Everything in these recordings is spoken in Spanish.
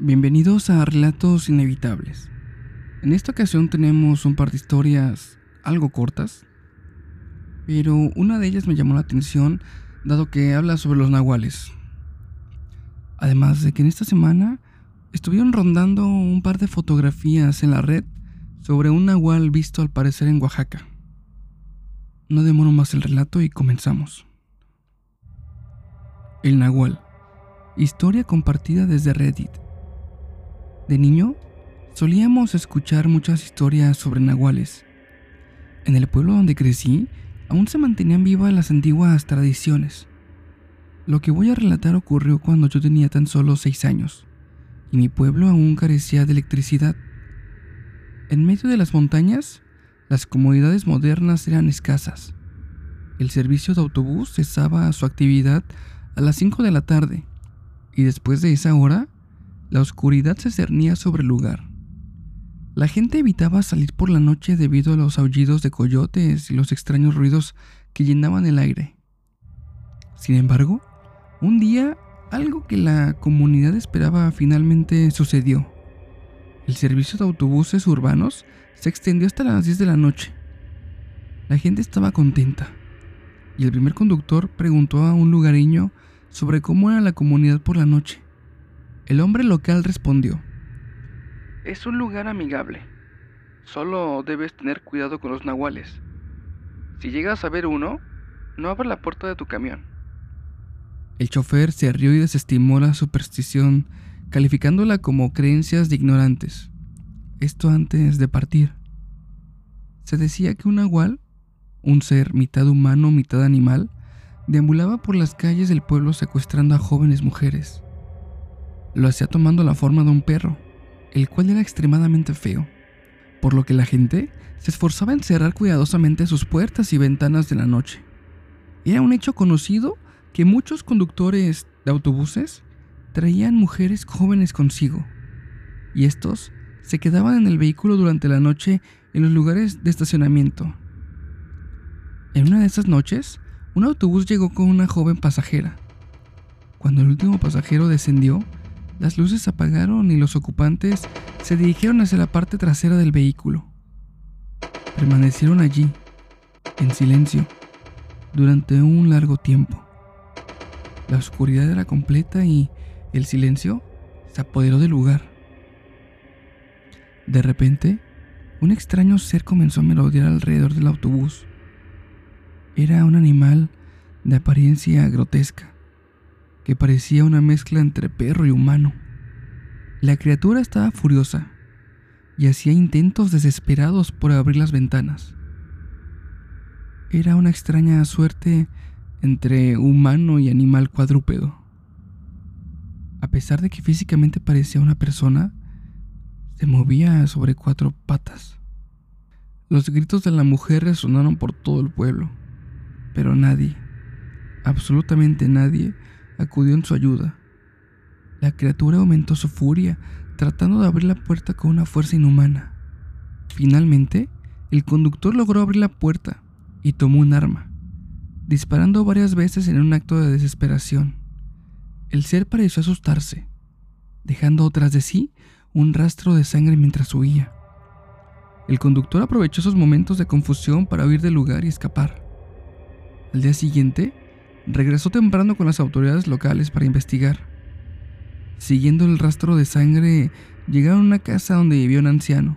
Bienvenidos a Relatos Inevitables. En esta ocasión tenemos un par de historias algo cortas, pero una de ellas me llamó la atención dado que habla sobre los nahuales. Además de que en esta semana estuvieron rondando un par de fotografías en la red sobre un nahual visto al parecer en Oaxaca. No demoro más el relato y comenzamos. El nahual. Historia compartida desde Reddit. De niño, solíamos escuchar muchas historias sobre nahuales. En el pueblo donde crecí, aún se mantenían vivas las antiguas tradiciones. Lo que voy a relatar ocurrió cuando yo tenía tan solo seis años, y mi pueblo aún carecía de electricidad. En medio de las montañas, las comodidades modernas eran escasas. El servicio de autobús cesaba su actividad a las 5 de la tarde, y después de esa hora, la oscuridad se cernía sobre el lugar. La gente evitaba salir por la noche debido a los aullidos de coyotes y los extraños ruidos que llenaban el aire. Sin embargo, un día algo que la comunidad esperaba finalmente sucedió. El servicio de autobuses urbanos se extendió hasta las 10 de la noche. La gente estaba contenta y el primer conductor preguntó a un lugareño sobre cómo era la comunidad por la noche. El hombre local respondió, Es un lugar amigable. Solo debes tener cuidado con los nahuales. Si llegas a ver uno, no abras la puerta de tu camión. El chofer se rió y desestimó la superstición, calificándola como creencias de ignorantes. Esto antes de partir. Se decía que un nahual, un ser mitad humano, mitad animal, deambulaba por las calles del pueblo secuestrando a jóvenes mujeres. Lo hacía tomando la forma de un perro, el cual era extremadamente feo, por lo que la gente se esforzaba en cerrar cuidadosamente sus puertas y ventanas de la noche. Era un hecho conocido que muchos conductores de autobuses traían mujeres jóvenes consigo, y estos se quedaban en el vehículo durante la noche en los lugares de estacionamiento. En una de esas noches, un autobús llegó con una joven pasajera. Cuando el último pasajero descendió, las luces se apagaron y los ocupantes se dirigieron hacia la parte trasera del vehículo. Permanecieron allí, en silencio, durante un largo tiempo. La oscuridad era completa y el silencio se apoderó del lugar. De repente, un extraño ser comenzó a merodear alrededor del autobús. Era un animal de apariencia grotesca que parecía una mezcla entre perro y humano. La criatura estaba furiosa y hacía intentos desesperados por abrir las ventanas. Era una extraña suerte entre humano y animal cuadrúpedo. A pesar de que físicamente parecía una persona, se movía sobre cuatro patas. Los gritos de la mujer resonaron por todo el pueblo, pero nadie, absolutamente nadie, acudió en su ayuda. La criatura aumentó su furia, tratando de abrir la puerta con una fuerza inhumana. Finalmente, el conductor logró abrir la puerta y tomó un arma, disparando varias veces en un acto de desesperación. El ser pareció asustarse, dejando tras de sí un rastro de sangre mientras huía. El conductor aprovechó esos momentos de confusión para huir del lugar y escapar. Al día siguiente, regresó temprano con las autoridades locales para investigar. Siguiendo el rastro de sangre, llegaron a una casa donde vivía un anciano.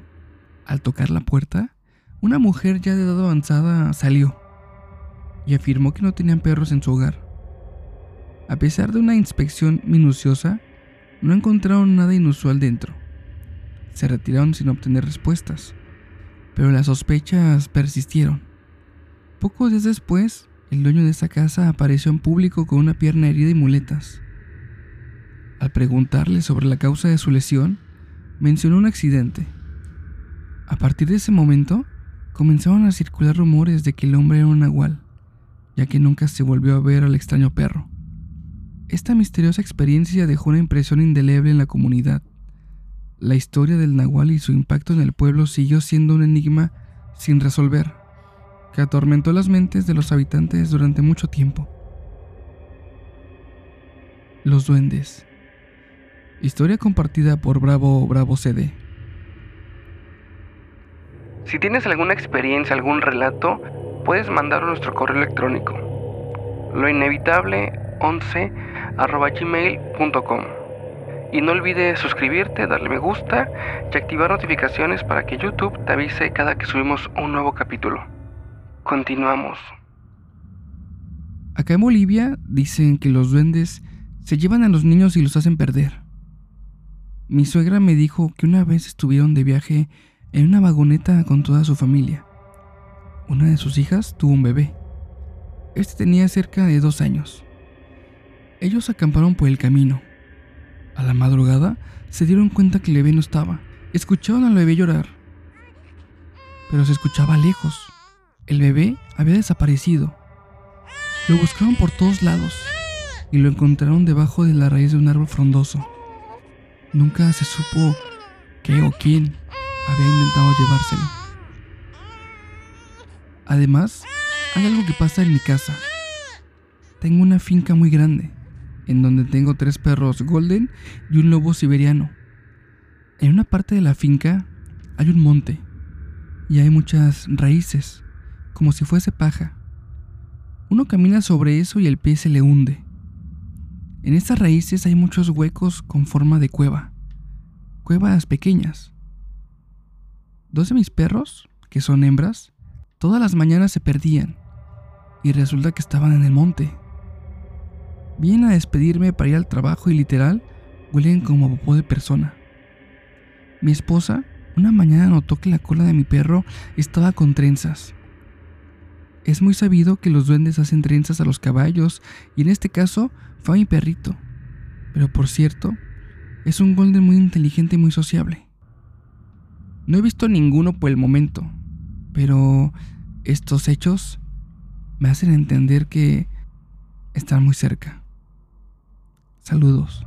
Al tocar la puerta, una mujer ya de edad avanzada salió y afirmó que no tenían perros en su hogar. A pesar de una inspección minuciosa, no encontraron nada inusual dentro. Se retiraron sin obtener respuestas, pero las sospechas persistieron. Pocos días después, el dueño de esa casa apareció en público con una pierna herida y muletas. Al preguntarle sobre la causa de su lesión, mencionó un accidente. A partir de ese momento, comenzaron a circular rumores de que el hombre era un nahual, ya que nunca se volvió a ver al extraño perro. Esta misteriosa experiencia dejó una impresión indeleble en la comunidad. La historia del nahual y su impacto en el pueblo siguió siendo un enigma sin resolver que atormentó las mentes de los habitantes durante mucho tiempo. Los duendes. Historia compartida por Bravo Bravo CD. Si tienes alguna experiencia, algún relato, puedes mandarlo a nuestro correo electrónico. Lo inevitable 11 gmail.com. Y no olvides suscribirte, darle me gusta y activar notificaciones para que YouTube te avise cada que subimos un nuevo capítulo. Continuamos. Acá en Bolivia dicen que los duendes se llevan a los niños y los hacen perder. Mi suegra me dijo que una vez estuvieron de viaje en una vagoneta con toda su familia. Una de sus hijas tuvo un bebé. Este tenía cerca de dos años. Ellos acamparon por el camino. A la madrugada se dieron cuenta que el bebé no estaba. Escucharon al bebé llorar. Pero se escuchaba lejos. El bebé había desaparecido. Lo buscaron por todos lados y lo encontraron debajo de la raíz de un árbol frondoso. Nunca se supo qué o quién había intentado llevárselo. Además, hay algo que pasa en mi casa. Tengo una finca muy grande, en donde tengo tres perros golden y un lobo siberiano. En una parte de la finca hay un monte y hay muchas raíces, como si fuese paja. Uno camina sobre eso y el pie se le hunde. En estas raíces hay muchos huecos con forma de cueva, cuevas pequeñas. Dos de mis perros, que son hembras, todas las mañanas se perdían y resulta que estaban en el monte. Vienen a despedirme para ir al trabajo y literal huelen como popó de persona. Mi esposa una mañana notó que la cola de mi perro estaba con trenzas. Es muy sabido que los duendes hacen trenzas a los caballos y en este caso fue a mi perrito. Pero por cierto, es un golden muy inteligente y muy sociable. No he visto ninguno por el momento, pero estos hechos me hacen entender que están muy cerca. Saludos.